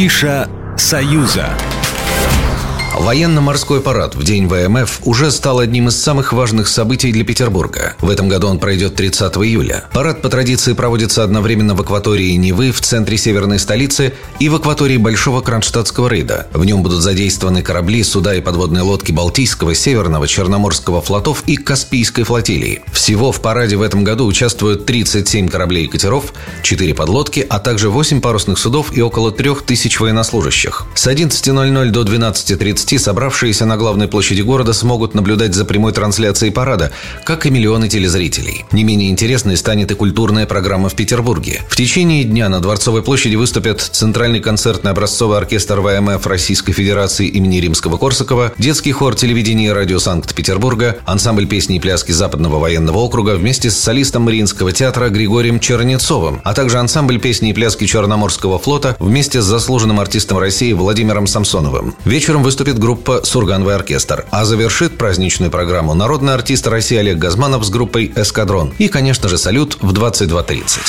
Афиша «Союза». Военно-морской парад в день ВМФ уже стал одним из самых важных событий для Петербурга. В этом году он пройдет 30 июля. Парад по традиции проводится одновременно в акватории Невы в центре северной столицы и в акватории Большого Кронштадтского рейда. В нем будут задействованы корабли, суда и подводные лодки Балтийского, Северного, Черноморского флотов и Каспийской флотилии. Всего в параде в этом году участвуют 37 кораблей и катеров, 4 подлодки, а также 8 парусных судов и около 3000 военнослужащих. С 11.00 до 12.30 гости, собравшиеся на главной площади города, смогут наблюдать за прямой трансляцией парада, как и миллионы телезрителей. Не менее интересной станет и культурная программа в Петербурге. В течение дня на Дворцовой площади выступят Центральный концертный образцовый оркестр ВМФ Российской Федерации имени Римского-Корсакова, детский хор телевидения и радио Санкт-Петербурга, ансамбль песни и пляски Западного военного округа вместе с солистом Мариинского театра Григорием Чернецовым, а также ансамбль песни и пляски Черноморского флота вместе с заслуженным артистом России Владимиром Самсоновым. Вечером выступит группа «Сургановый оркестр», а завершит праздничную программу народный артист России Олег Газманов с группой «Эскадрон». И, конечно же, салют в 22.30.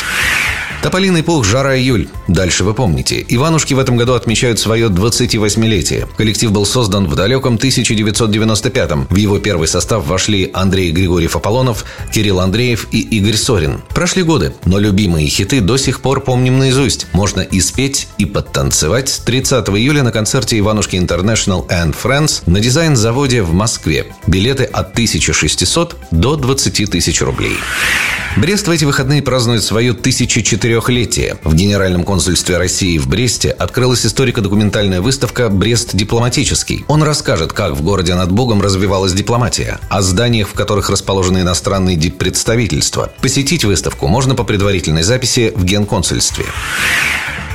Тополиный пух, жара июль. Дальше вы помните. Иванушки в этом году отмечают свое 28-летие. Коллектив был создан в далеком 1995-м. В его первый состав вошли Андрей Григорьев Аполлонов, Кирилл Андреев и Игорь Сорин. Прошли годы, но любимые хиты до сих пор помним наизусть. Можно и спеть, и подтанцевать 30 июля на концерте Иванушки International and Friends на дизайн-заводе в Москве. Билеты от 1600 до 20 тысяч рублей. Брест в эти выходные празднует свое 1004-летие. В Генеральном консульстве России в Бресте открылась историко-документальная выставка «Брест дипломатический». Он расскажет, как в городе над Богом развивалась дипломатия, о зданиях, в которых расположены иностранные диппредставительства. Посетить выставку можно по предварительной записи в Генконсульстве.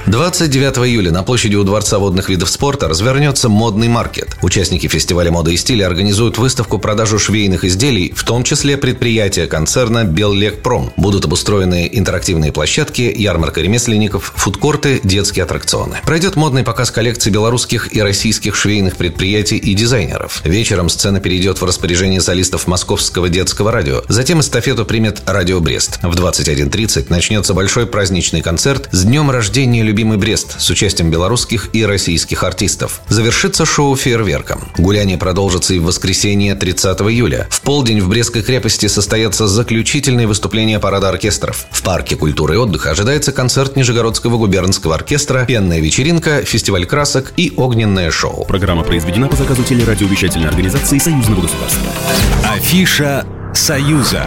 29 июля на площади у Дворца водных видов спорта развернется модный маркет. Участники фестиваля моды и стиля организуют выставку продажу швейных изделий, в том числе предприятия концерна «Беллекпром». Будут обустроены интерактивные площадки, ярмарка ремесленников, фудкорты, детские аттракционы. Пройдет модный показ коллекций белорусских и российских швейных предприятий и дизайнеров. Вечером сцена перейдет в распоряжение солистов Московского детского радио. Затем эстафету примет Радио Брест. В 21.30 начнется большой праздничный концерт с днем рождения любви любимый Брест с участием белорусских и российских артистов. Завершится шоу фейерверком. Гуляние продолжится и в воскресенье 30 июля. В полдень в Брестской крепости состоятся заключительные выступления парада оркестров. В парке культуры и отдыха ожидается концерт Нижегородского губернского оркестра, пенная вечеринка, фестиваль красок и огненное шоу. Программа произведена по заказу телерадиовещательной организации Союзного государства. Афиша «Союза».